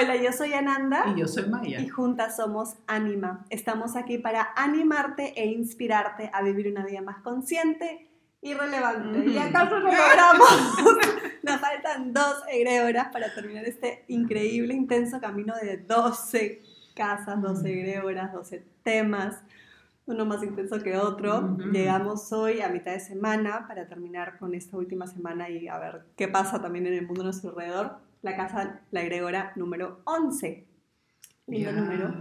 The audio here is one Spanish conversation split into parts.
Hola, yo soy Ananda. Y yo soy Maya. Y juntas somos Anima. Estamos aquí para animarte e inspirarte a vivir una vida más consciente y relevante. ¿Y acaso lo logramos? Nos faltan dos egregoras para terminar este increíble, intenso camino de 12 casas, 12 egregoras, 12 temas uno más intenso que otro. Llegamos hoy a mitad de semana para terminar con esta última semana y a ver qué pasa también en el mundo a nuestro alrededor. La casa La Egregora número 11. Lindo número.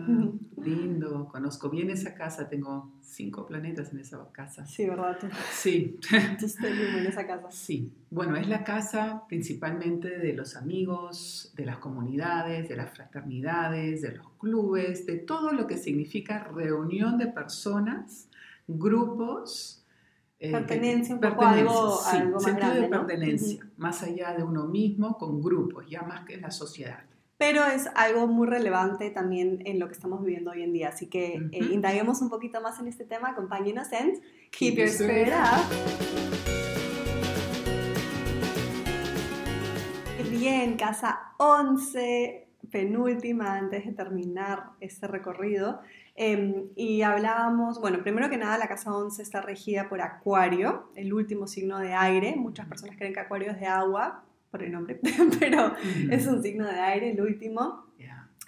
Lindo, conozco bien esa casa, tengo cinco planetas en esa casa. Sí, ¿verdad? Sí. Estoy en esa casa. Sí. Bueno, es la casa principalmente de los amigos, de las comunidades, de las fraternidades, de los clubes, de todo lo que significa reunión de personas, grupos. Eh, pertenencia, un poco algo, sí, algo más sentido de pertenencia, más allá de uno mismo, con grupos, ya más que en la sociedad pero es algo muy relevante también en lo que estamos viviendo hoy en día. Así que eh, indaguemos un poquito más en este tema. Acompáñenos en Keep, Your Spirit Up. Bien, casa 11, penúltima antes de terminar este recorrido. Em, y hablábamos, bueno, primero que nada, la casa 11 está regida por Acuario, el último signo de aire. Muchas personas creen que Acuario es de agua, por el nombre, pero es un signo de aire, el último.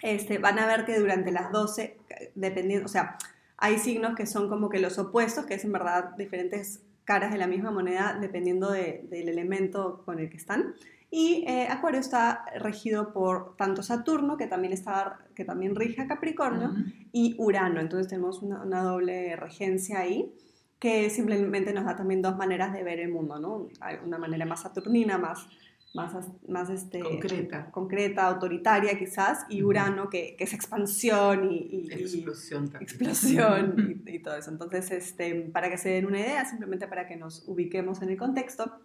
Este, van a ver que durante las 12, dependiendo, o sea, hay signos que son como que los opuestos, que es en verdad diferentes caras de la misma moneda dependiendo del elemento con el que están. Y eh, Acuario está regido por tanto Saturno, que también, está, que también rige a Capricornio, y Urano. Entonces tenemos una, una, doble regencia ahí, que simplemente nos da también dos maneras de ver el mundo, ¿no? Una manera más saturnina, más más, más este, concreta. concreta, autoritaria quizás, y Urano que, que es expansión y, explosión, explosión y, todo eso. Entonces, este, para que se den una idea, simplemente para que nos ubiquemos en el contexto,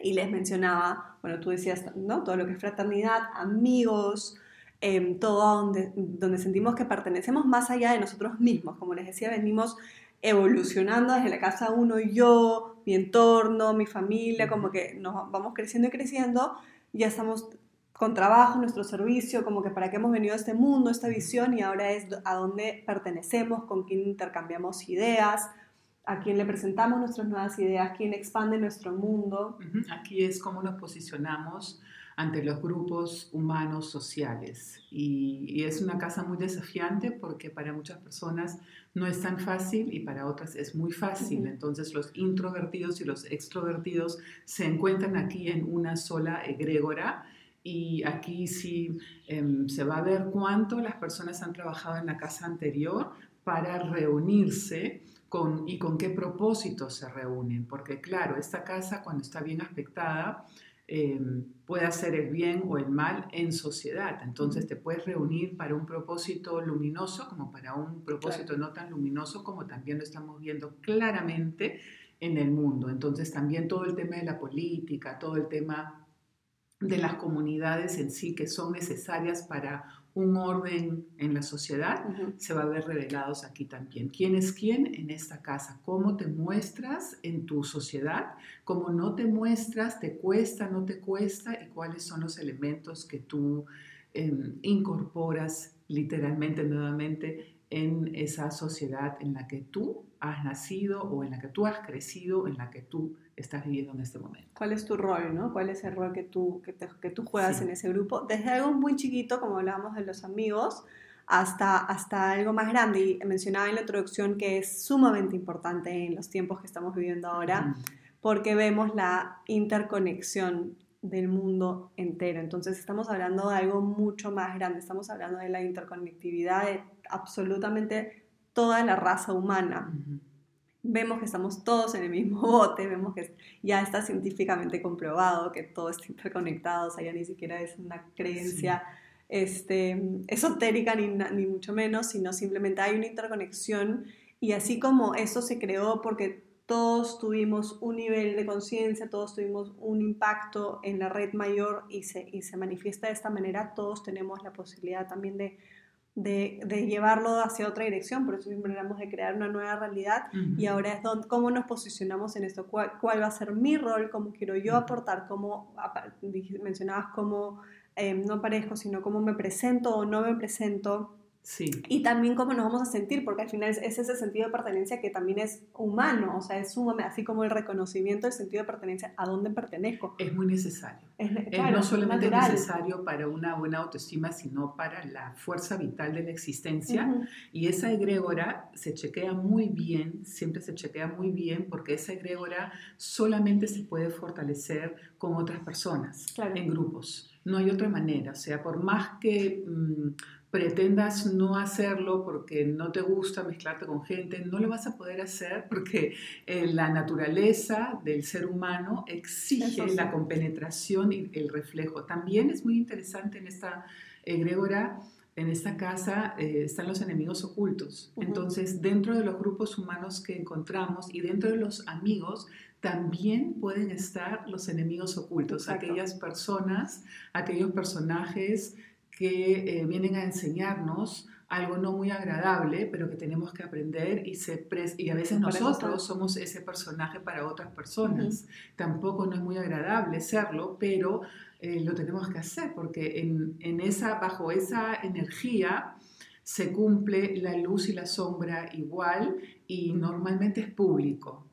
y les mencionaba, bueno, tú decías, ¿no? Todo lo que es fraternidad, amigos, eh, todo donde, donde sentimos que pertenecemos más allá de nosotros mismos. Como les decía, venimos evolucionando desde la casa uno y yo, mi entorno, mi familia, como que nos vamos creciendo y creciendo, ya estamos con trabajo, nuestro servicio, como que para qué hemos venido a este mundo, esta visión, y ahora es a dónde pertenecemos, con quién intercambiamos ideas, a quién le presentamos nuestras nuevas ideas, quién expande nuestro mundo. Aquí es cómo nos posicionamos ante los grupos humanos sociales. Y, es una casa muy desafiante porque para muchas personas no es tan fácil y para otras es muy fácil. Entonces los introvertidos y los extrovertidos se encuentran aquí en una sola egrégora. Y aquí sí em, se va a ver cuánto las personas han trabajado en la casa anterior para reunirse con, y con qué propósito se reúnen. Porque claro, esta casa cuando está bien aspectada, Em, puede hacer el bien o el mal en sociedad. Entonces te puedes reunir para un propósito luminoso como para un propósito no tan luminoso como también lo estamos viendo claramente en el mundo. Entonces también todo el tema de la política, todo el tema de las comunidades en sí que son necesarias para un orden en la sociedad, se va a ver revelados aquí también. ¿Quién es quién en esta casa? ¿Cómo te muestras en tu sociedad? ¿Cómo no te muestras? ¿Te cuesta, no te cuesta? ¿Y cuáles son los elementos que tú em, incorporas literalmente, nuevamente, en esa sociedad en la que tú has nacido o en la que tú has crecido, en la que tú estás viviendo en este momento. ¿Cuál es tu rol, no? ¿Cuál es el rol que tú, que, que tú juegas en ese grupo? Desde algo muy chiquito, como hablábamos de los amigos, hasta, hasta algo más grande. Y mencionaba en la introducción que es sumamente importante en los tiempos que estamos viviendo ahora, porque vemos la interconexión del mundo entero. Entonces estamos hablando de algo mucho más grande, estamos hablando de la interconectividad de absolutamente toda la raza humana. Vemos que estamos todos en el mismo bote, vemos que ya está científicamente comprobado que todo está interconectado, o sea, ya ni siquiera es una creencia este, esotérica ni, ni mucho menos, sino simplemente hay una interconexión. Y así como eso se creó porque todos tuvimos un nivel de conciencia, todos tuvimos un impacto en la red mayor y se, y se manifiesta de esta manera, todos tenemos la posibilidad también de, de, de llevarlo hacia otra dirección, por eso siempre hablamos de crear una nueva realidad y ahora es donde, cómo nos posicionamos en esto, ¿Cuál, cuál, va a ser mi rol, cómo quiero yo aportar, cómo mencionabas cómo eh, no aparezco, sino cómo me presento o no me presento, Sí. y también cómo nos vamos a sentir, porque al final es, es ese sentido de pertenencia que también es humano, o sea, es sumamente, así como el reconocimiento del sentido de pertenencia, a dónde pertenezco. Es muy necesario. Es, Es claro, no solamente natural. necesario para una buena autoestima, sino para la fuerza vital de la existencia. Ujú, Y esa egrégora se chequea muy bien, siempre se chequea muy bien, porque esa egrégora solamente se puede fortalecer con otras personas, Claro. en grupos. No hay otra manera. O sea, por más que mm, pretendas no hacerlo porque no te gusta mezclarte con gente, no lo vas a poder hacer porque eh, la naturaleza del ser humano exige Eso sí. la compenetración y el reflejo. También es muy interesante en esta egrégora en esta casa eh, están los enemigos ocultos. Entonces, dentro de los grupos humanos que encontramos y dentro de los amigos, también pueden estar los enemigos ocultos, Exacto. aquellas personas, aquellos personajes que eh, vienen a enseñarnos algo no muy agradable, pero que tenemos que aprender y, se pres- y a veces nosotros somos ese personaje para otras personas. Tampoco no es muy agradable serlo, pero eh, lo tenemos que hacer porque en, en esa, bajo esa energía se cumple la luz y la sombra igual y normalmente es público.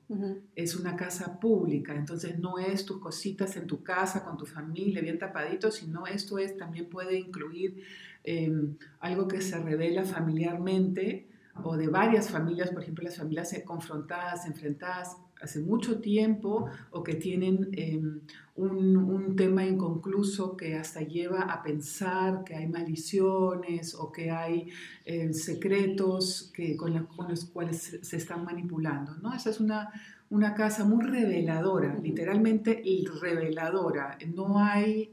Es una casa pública, entonces no es tus cositas en tu casa con tu familia bien tapadito, sino esto es también puede incluir eh, algo que se revela familiarmente o de varias familias, por ejemplo, las familias confrontadas, enfrentadas hace mucho tiempo o que tienen eh, un, un tema inconcluso que hasta lleva a pensar que hay maldiciones o que hay eh, secretos que, con, la- con los cuales se, se están manipulando. ¿no? Esa es una, una casa muy reveladora, literalmente reveladora. No hay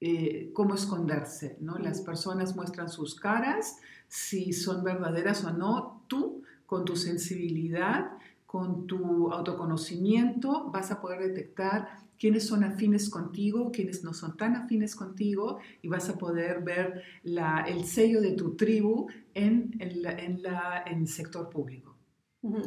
eh, cómo esconderse. ¿no? Las personas muestran sus caras, si son verdaderas o no. Tú, con tu sensibilidad, con tu autoconocimiento, vas a poder detectar quiénes son afines contigo, quiénes no son tan afines contigo, y vas a poder ver la- el sello de tu tribu en, en la- en la- en el sector público.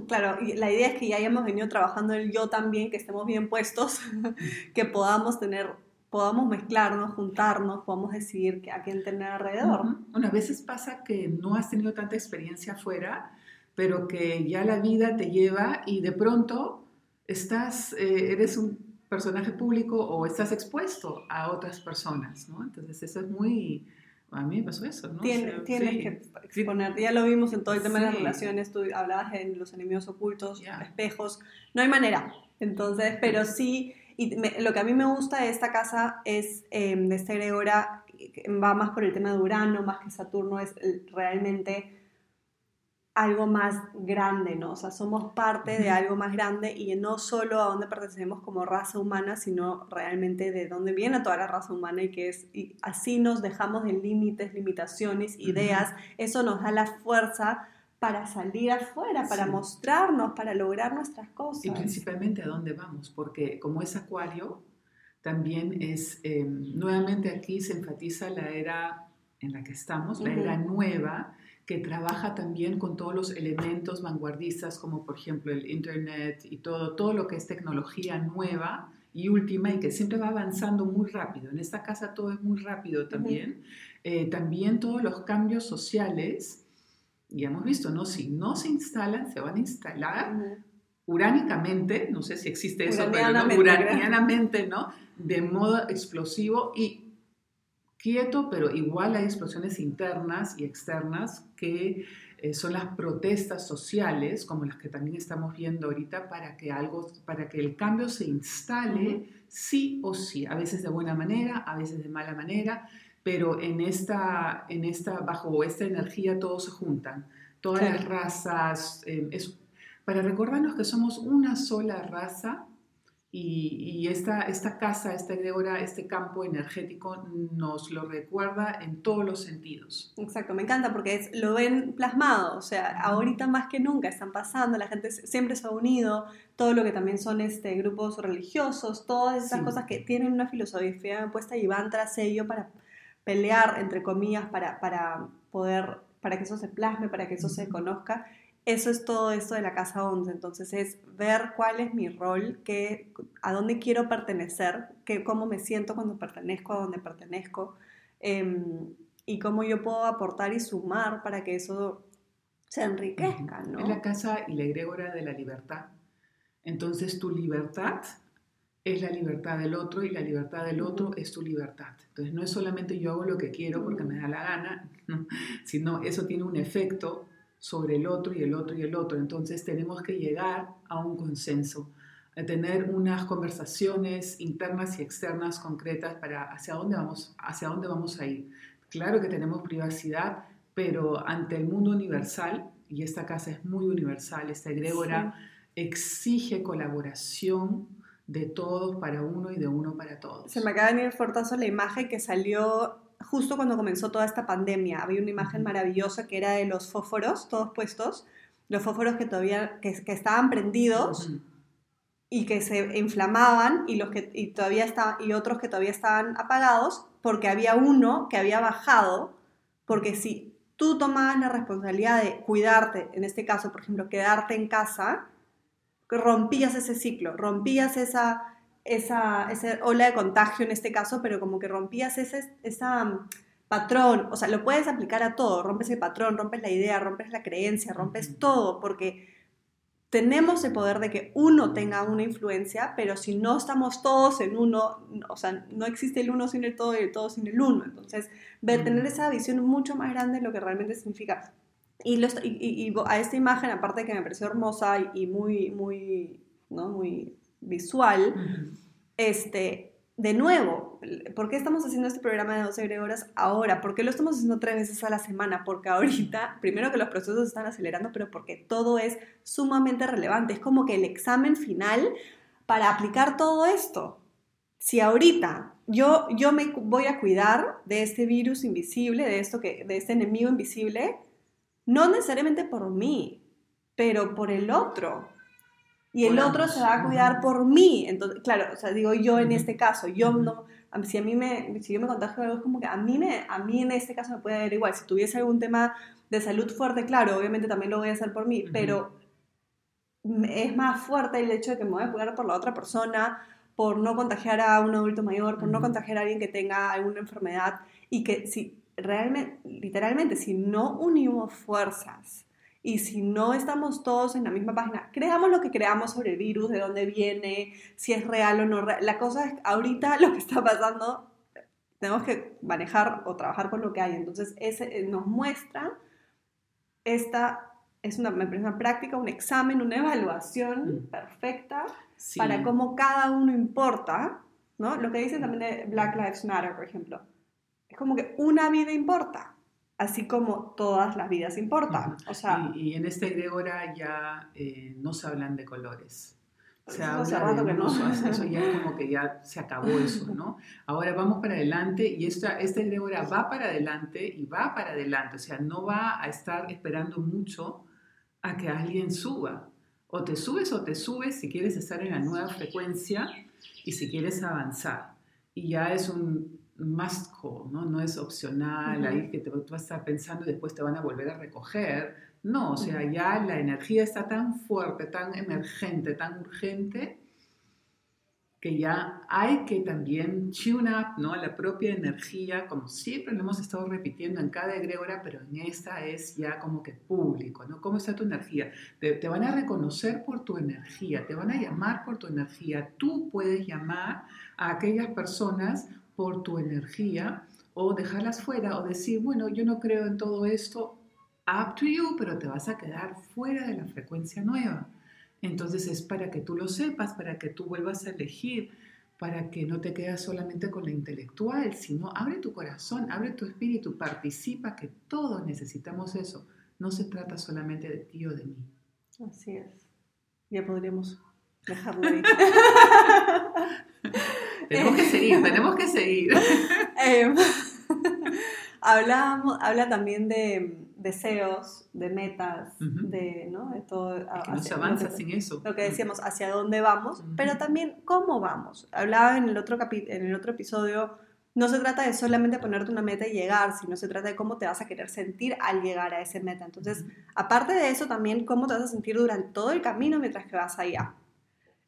Claro, y la idea es que ya hayamos venido trabajando el yo también, que estemos bien puestos, que podamos tener, podamos mezclarnos, juntarnos, podamos decidir a quién tener alrededor. Bueno, a veces pasa que no has tenido tanta experiencia afuera, pero que ya la vida te lleva y de pronto estás, eh, eres un personaje público o estás expuesto a otras personas, ¿no? Entonces eso es muy, a mí me pasó eso, ¿no? O Tien- sea, tienes sí. que exponerte. Ya lo vimos en todo el tema de las Sí. relaciones. Tú hablabas en los enemigos ocultos, Ya. espejos. No hay manera. Entonces, pero sí. Y me- lo que a mí me gusta de esta casa es, eh, de esta egregora, que va más por el tema de Urano, más que Saturno, es el- realmente algo más grande, ¿no? O sea, somos parte de algo más grande y no solo a dónde pertenecemos como raza humana, sino realmente de dónde viene toda la raza humana y que es, y así nos dejamos de límites, limitaciones, ideas, eso nos da la fuerza para salir afuera, para Sí. mostrarnos, para lograr nuestras cosas. Y principalmente a dónde vamos, porque como es acuario, también es, eh, nuevamente aquí se enfatiza la era en la que estamos, la Ujú. era nueva, que trabaja también con todos los elementos vanguardistas, como por ejemplo el Internet y todo, todo lo que es tecnología nueva y última y que siempre va avanzando muy rápido. En esta casa todo es muy rápido también. Eh, también todos los cambios sociales, ya hemos visto, ¿no? Si no se instalan, se van a instalar Ujú. uránicamente, no sé si existe eso, pero ¿no? Uranianamente, uranianamente, ¿no? De modo explosivo y quieto, pero igual hay explosiones internas y externas que eh, son las protestas sociales, como las que también estamos viendo ahorita, para que algo, para que el cambio se instale sí o sí, a veces de buena manera, a veces de mala manera, pero en esta, en esta, bajo esta energía todos se juntan, todas Claro. las razas, eh, es para recordarnos que somos una sola raza y, y esta, esta casa, esta egregora, este campo energético nos lo recuerda en todos los sentidos. Exacto, me encanta porque es, lo ven plasmado, o sea, ahorita más que nunca están pasando, la gente siempre se ha unido, todo lo que también son este, grupos religiosos, todas esas Sí. cosas que tienen una filosofía puesta y van tras ello para pelear, entre comillas, para, para poder, para que eso se plasme, para que eso se conozca. Eso es todo esto de la Casa 11, entonces es ver cuál es mi rol, qué, a dónde quiero pertenecer, qué, cómo me siento cuando pertenezco a donde pertenezco, em, y cómo yo puedo aportar y sumar para que eso se enriquezca, ¿no? Es la casa y la egrégora de la libertad. Entonces tu libertad es la libertad del otro y la libertad del otro es tu libertad. Entonces no es solamente yo hago lo que quiero porque me da la gana, sino eso tiene un efecto sobre el otro y el otro y el otro. Entonces tenemos que llegar a un consenso, a tener unas conversaciones internas y externas concretas para hacia dónde vamos, hacia dónde vamos a ir. Claro que tenemos privacidad, pero ante el mundo universal, y esta casa es muy universal, esta egrégora exige colaboración de todos para uno y de uno para todos. Se me acaba de venir fortazo la imagen que salió justo cuando comenzó toda esta pandemia. Había una imagen maravillosa que era de los fósforos, todos puestos, los fósforos que todavía que, que estaban prendidos. y que se inflamaban y los que y todavía estaban y otros que todavía estaban apagados porque había uno que había bajado porque si tú tomabas la responsabilidad de cuidarte en este caso por ejemplo quedarte en casa rompías ese ciclo, rompías esa, esa, ola de contagio en este caso, pero como que rompías ese esa, mm, patrón, o sea, lo puedes aplicar a todo, rompes el patrón, rompes la idea, rompes la creencia, rompes todo, porque tenemos el poder de que uno tenga una influencia, pero si no estamos todos en uno, o sea, no existe el uno sin el todo y el todo sin el uno. Entonces, ver, tener esa visión mucho más grande de lo que realmente significa. Y, y, a esta imagen, aparte que me pareció hermosa y, muy, muy, ¿no? muy visual, este, de nuevo, ¿por qué estamos haciendo este programa de 12 horas ahora? ¿Por qué lo estamos haciendo tres veces a la semana? Porque ahorita, primero que los procesos están acelerando, pero porque todo es sumamente relevante. Es como que el examen final para aplicar todo esto. Si ahorita yo, yo me voy a cuidar de este virus invisible, de, esto que, de este enemigo invisible, no necesariamente por mí, pero por el otro. Y el otro se va a cuidar por mí. Entonces, claro, o sea, digo yo en este caso, yo no, si a mí me, si yo me contagio algo, es como que a mí, me, a mí en este caso me puede dar igual. Si tuviese algún tema de salud fuerte, claro, obviamente también lo voy a hacer por mí, pero es más fuerte el hecho de que me voy a cuidar por la otra persona, por no contagiar a un adulto mayor, por no contagiar a alguien que tenga alguna enfermedad y que si realmente, literalmente, si no unimos fuerzas y si no estamos todos en la misma página, creamos lo que creamos sobre el virus, de dónde viene, si es real o no real. La cosa es, ahorita lo que está pasando, tenemos que manejar o trabajar con lo que hay. Entonces, ese eh, nos muestra esta es una, una práctica, un examen, una evaluación mm. perfecta para cómo cada uno importa, ¿no? Lo que dicen también de Black Lives Matter, por ejemplo. Es como que una vida importa, así como todas las vidas importan. O sea, y, en este egregora ya eh, no se hablan de colores. Se habla de no. eso ya es como que ya se acabó eso, ¿no? Ahora vamos para adelante y esta, esta egregora va para adelante y va para adelante, o sea, no va a estar esperando mucho a que alguien suba. O te subes o te subes si quieres estar en la nueva frecuencia y si quieres avanzar. Y ya es un, must call, ¿no? No es opcional, ahí que te, tú vas a estar pensando y después te van a volver a recoger. No, o sea, ya la energía está tan fuerte, tan emergente, tan urgente, que ya hay que también tune up, ¿no? La propia energía, como siempre lo hemos estado repitiendo en cada egregora, pero en esta es ya como que público, ¿no? ¿Cómo está tu energía? Te, te van a reconocer por tu energía, te van a llamar por tu energía. Tú puedes llamar a aquellas personas por tu energía o dejarlas fuera o decir, bueno, yo no creo en todo esto, up to you, pero te vas a quedar fuera de la frecuencia nueva. Entonces es para que tú lo sepas, para que tú vuelvas a elegir, para que no te quedes solamente con la intelectual, sino abre tu corazón, abre tu espíritu, participa, que todos necesitamos eso. No se trata solamente de ti o de mí. Así es. Ya podríamos dejarlo ahí. tenemos que seguir, tenemos que seguir. Em, habla también de deseos, de metas, de, ¿no? de todo. que no se avanza sin eso. Lo que decíamos, hacia dónde vamos, pero también cómo vamos. Hablaba en el, otro en el otro episodio, no se trata de solamente ponerte una meta y llegar, sino se trata de cómo te vas a querer sentir al llegar a esa meta. Entonces, aparte de eso, también cómo te vas a sentir durante todo el camino mientras que vas allá.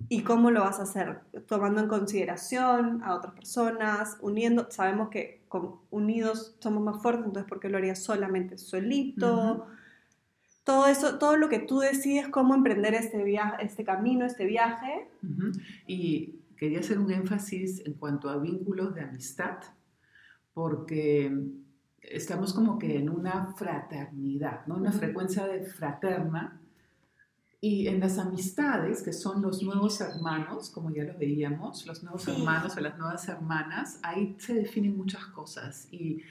¿Y cómo lo vas a hacer? Tomando en consideración a otras personas, uniendo, sabemos que con, unidos somos más fuertes, entonces ¿por qué lo harías solamente solito? Todo eso, todo lo que tú decides cómo emprender este, viaje, este camino, este viaje. Y quería hacer un énfasis en cuanto a vínculos de amistad, porque estamos como que en una fraternidad, ¿no? Una frecuencia de fraterna y en las amistades, que son los nuevos hermanos, como ya lo veíamos, los nuevos hermanos o las nuevas hermanas, ahí se definen muchas cosas. Y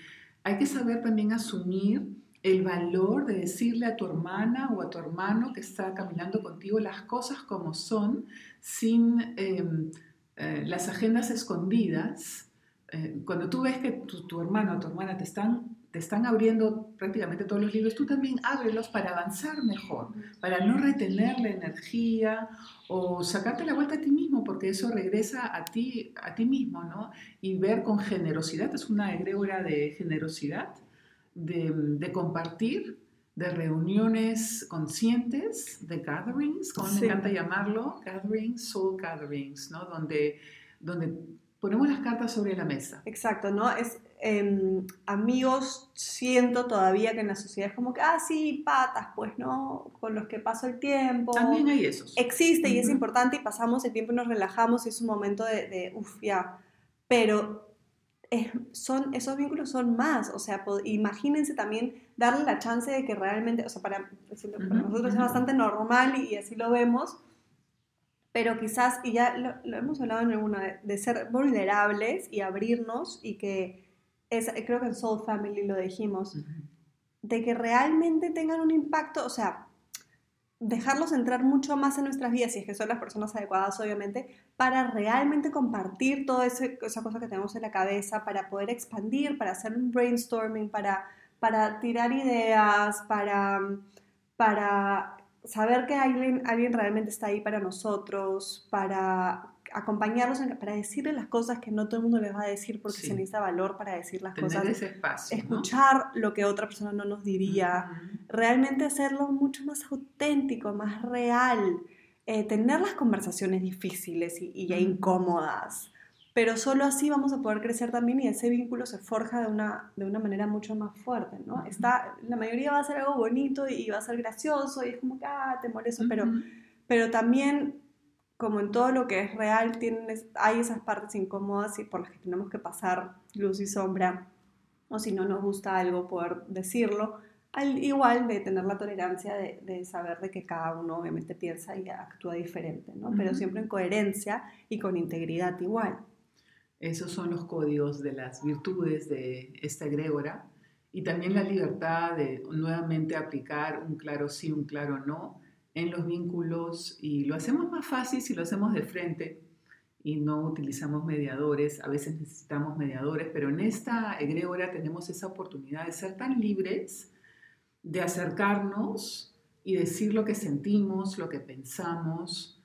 hay que saber también asumir el valor de decirle a tu hermana o a tu hermano que está caminando contigo las cosas como son, sin em, eh, las agendas escondidas. Eh, cuando tú ves que tu, tu hermano o tu hermana te están te están abriendo prácticamente todos los libros, tú también ábrelos para avanzar mejor, para no retener la energía o sacarte la vuelta a ti mismo, porque eso regresa a ti, a ti mismo, ¿no? Y ver con generosidad, es una egrégora de generosidad, de, compartir, de reuniones conscientes, de gatherings, como me encanta llamarlo, gatherings, soul gatherings, ¿no? Donde, donde ponemos las cartas sobre la mesa. Exacto, ¿no? Es, Em, amigos siento todavía que en la sociedad es como que, ah, sí, patas, pues, ¿no? Con los que paso el tiempo. También hay esos. Existe y es importante y pasamos el tiempo y nos relajamos y es un momento de, de uff, ya. Pero son, esos vínculos son más, o sea, imagínense también darle la chance de que realmente, o sea, para, nosotros es bastante normal y, así lo vemos, pero quizás, y ya lo, hemos hablado en alguna, de ser vulnerables y abrirnos y que creo que en Soul Family lo dijimos, de que realmente tengan un impacto, o sea, dejarlos entrar mucho más en nuestras vidas, si es que son las personas adecuadas, obviamente, para realmente compartir toda esa cosa que tenemos en la cabeza, para poder expandir, para hacer un brainstorming, para, para tirar ideas, para, para saber que alguien, alguien realmente está ahí para nosotros, para acompañarlos para decirle las cosas que no todo el mundo les va a decir porque se necesita valor para decir las cosas. Ese espacio, escuchar lo que otra persona no nos diría, realmente hacerlo mucho más auténtico, más real, eh, tener las conversaciones difíciles y, y incómodas. Pero solo así vamos a poder crecer también y ese vínculo se forja de una, de una manera mucho más fuerte, ¿no? Está, la mayoría va a ser algo bonito y va a ser gracioso y es como que, ah, te molesto, pero, pero también como en todo lo que es real, tienen, hay esas partes incómodas y por las que tenemos que pasar luz y sombra, o si no nos gusta algo, poder decirlo, al igual de tener la tolerancia de, saber de que cada uno obviamente piensa y actúa diferente, ¿no? Pero siempre en coherencia y con integridad igual. Esos son los códigos de las virtudes de esta egrégora y también la libertad de nuevamente aplicar un claro sí, un claro no, en los vínculos y lo hacemos más fácil si lo hacemos de frente y no utilizamos mediadores. A veces necesitamos mediadores, pero en esta egrégora tenemos esa oportunidad de ser tan libres, de acercarnos y decir lo que sentimos, lo que pensamos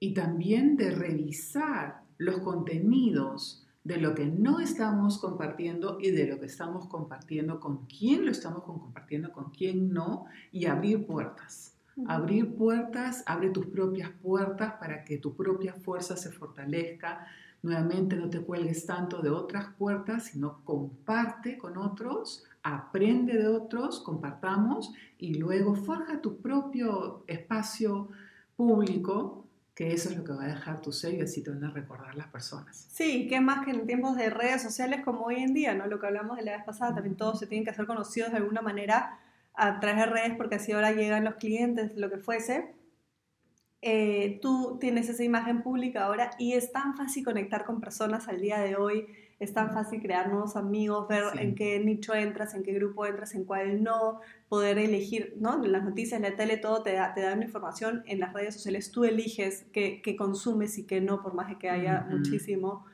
y también de revisar los contenidos de lo que no estamos compartiendo y de lo que estamos compartiendo, con quién lo estamos compartiendo, con quién no, y abrir puertas. Abrir puertas, abre tus propias puertas para que tu propia fuerza se fortalezca. Nuevamente, no te cuelgues tanto de otras puertas, sino comparte con otros, aprende de otros, compartamos y luego forja tu propio espacio público que eso es lo que va a dejar tu sello, así te van a recordar las personas. Sí, que más que en tiempos de redes sociales como hoy en día, ¿no? Lo que hablamos de la vez pasada, también todos se tienen que hacer conocidos de alguna manera a través de redes porque así ahora llegan los clientes, lo que fuese. Eh, tú tienes esa imagen pública ahora y es tan fácil conectar con personas al día de hoy, es tan fácil crear nuevos amigos, ver en qué nicho entras, en qué grupo entras, en cuál no, poder elegir, ¿no? En las noticias, en la tele, todo te da, te da una información, en las redes sociales tú eliges qué, qué consumes y qué no, por más que haya muchísimo,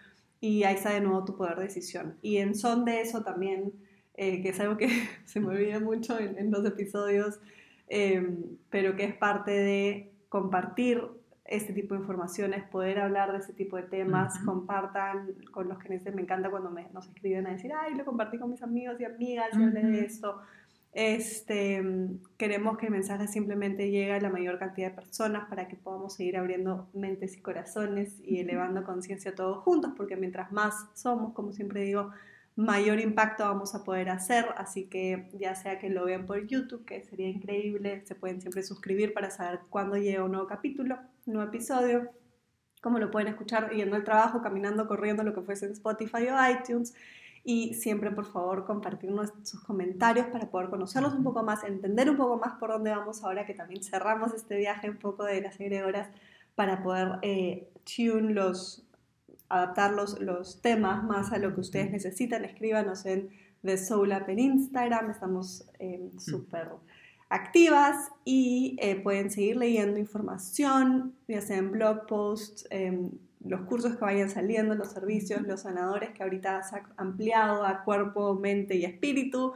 y ahí está de nuevo tu poder de decisión. Y en son de eso también eh, que es algo que se me olvida mucho en, los episodios, em, pero que es parte de compartir este tipo de informaciones, poder hablar de este tipo de temas, compartan con los que me encanta cuando me, nos escriben a decir, ay, lo compartí con mis amigos y amigas y hablé de esto. Este, queremos que el mensaje simplemente llegue a la mayor cantidad de personas para que podamos seguir abriendo mentes y corazones y elevando conciencia todos juntos, porque mientras más somos, como siempre digo, mayor impacto vamos a poder hacer. Así que ya sea que lo vean por YouTube, que sería increíble, se pueden siempre suscribir para saber cuándo llega un nuevo capítulo, un nuevo episodio, cómo lo pueden escuchar yendo al trabajo, caminando, corriendo, lo que fuese en Spotify o iTunes y siempre por favor compartirnos sus comentarios para poder conocerlos un poco más, entender un poco más por dónde vamos ahora que también cerramos este viaje un poco de las agregoras para poder eh, tune los, adaptar los, los temas más a lo que ustedes necesitan. Escríbanos en The Soul App en Instagram, estamos eh, súper activas y eh, pueden seguir leyendo información, ya sea en blog posts, los cursos que vayan saliendo, los servicios, los sanadores que ahorita se ha ampliado a cuerpo, mente y espíritu.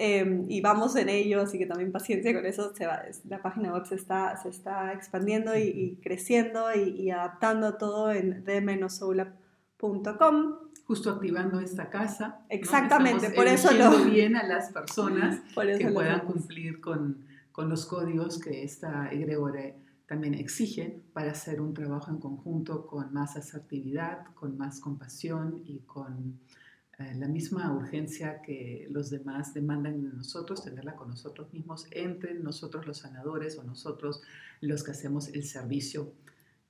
Em, y vamos en ello, así que también paciencia con eso. Se va, la página web se está, se está expandiendo y, creciendo y, adaptando todo en d-soulab.com. Justo activando esta casa. Exactamente, por eso lo. bien a las personas que puedan cumplir con, con, los códigos que esta egregore también exige para hacer un trabajo en conjunto con más asertividad, con más compasión y con eh, la misma urgencia que los demás demandan de nosotros, tenerla con nosotros mismos, entre nosotros los sanadores o nosotros los que hacemos el servicio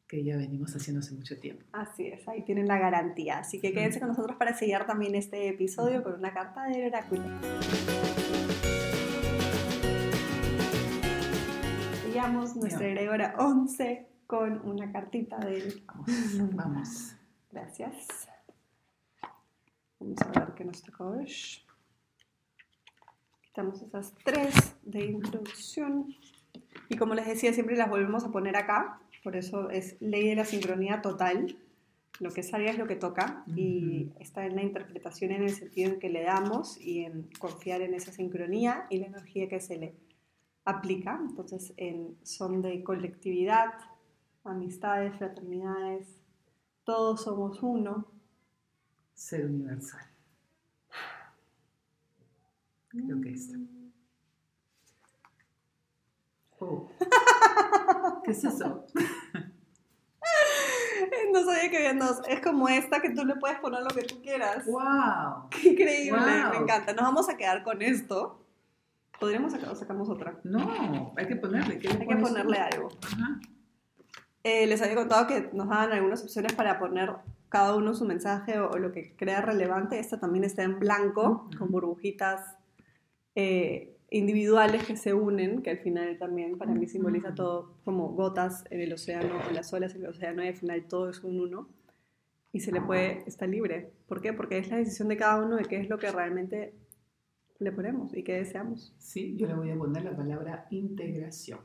que ya venimos haciendo hace mucho tiempo. Así es, ahí tienen la garantía. Así que quédense con nosotros para seguir también este episodio con una carta del oráculo. nuestra egregora 11 con una cartita de Vamos, vamos. Gracias. Vamos a ver qué nos tocó hoy. Quitamos esas tres de introducción. Y como les decía, siempre las volvemos a poner acá. Por eso es ley de la sincronía total. Lo que salga es lo que toca. Y está en la interpretación en el sentido en que le damos y en confiar en esa sincronía y la energía que se le aplica. Entonces, son de colectividad, amistades, fraternidades, todos somos uno. Ser universal. Creo que está. Oh. ¿Qué es eso? No sabía que había dos. Es como esta que tú le puedes poner lo que tú quieras. ¡Wow! ¡Qué increíble! Me encanta. Nos vamos a quedar con esto. ¿Podríamos sacar sacamos otra? No, hay que ponerle. hay que ponerle algo. Eh, les había contado que nos daban algunas opciones para poner cada uno su mensaje o, lo que crea relevante. Esta también está en blanco, con burbujitas eh, individuales que se unen, que al final también para mí simboliza todo como gotas en el océano, o las olas en el océano, y al final todo es un uno. Y se le puede, está libre. ¿Por qué? Porque es la decisión de cada uno de qué es lo que realmente le ponemos y qué deseamos. Sí, yo le voy a poner la palabra integración.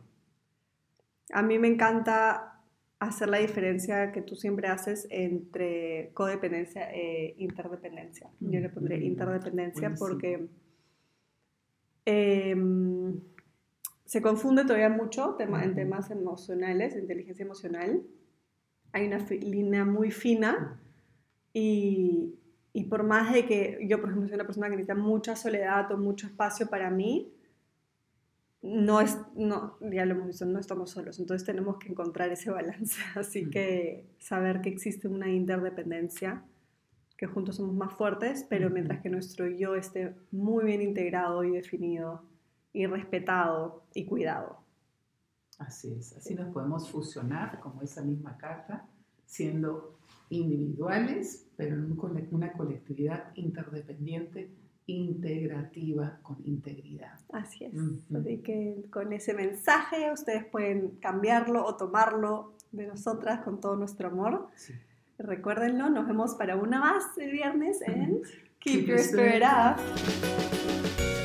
A mí me encanta hacer la diferencia que tú siempre haces entre codependencia e interdependencia. Yo le pondré mm, interdependencia porque em, se confunde todavía mucho en temas emocionales, inteligencia emocional. Hay una línea muy fina y, y por más de que yo, por ejemplo, soy una persona que necesita mucha soledad o mucho espacio para mí, no es, no, ya lo hemos visto, no estamos solos, entonces tenemos que encontrar ese balance. Así que saber que existe una interdependencia, que juntos somos más fuertes, pero mientras que nuestro yo esté muy bien integrado y definido y respetado y cuidado. Así es, así nos podemos fusionar como esa misma carta, siendo individuales, pero en una colectividad interdependiente, integrativa, con integridad. Así es. Así que con ese mensaje ustedes pueden cambiarlo o tomarlo de nosotras con todo nuestro amor. Recuérdenlo, nos vemos para una más el viernes en Keep, Your Spirit Up.